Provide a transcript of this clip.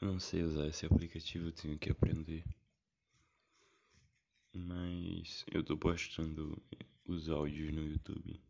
Eu não sei usar esse aplicativo, tenho que aprender. Mas eu tô postando os áudios no YouTube.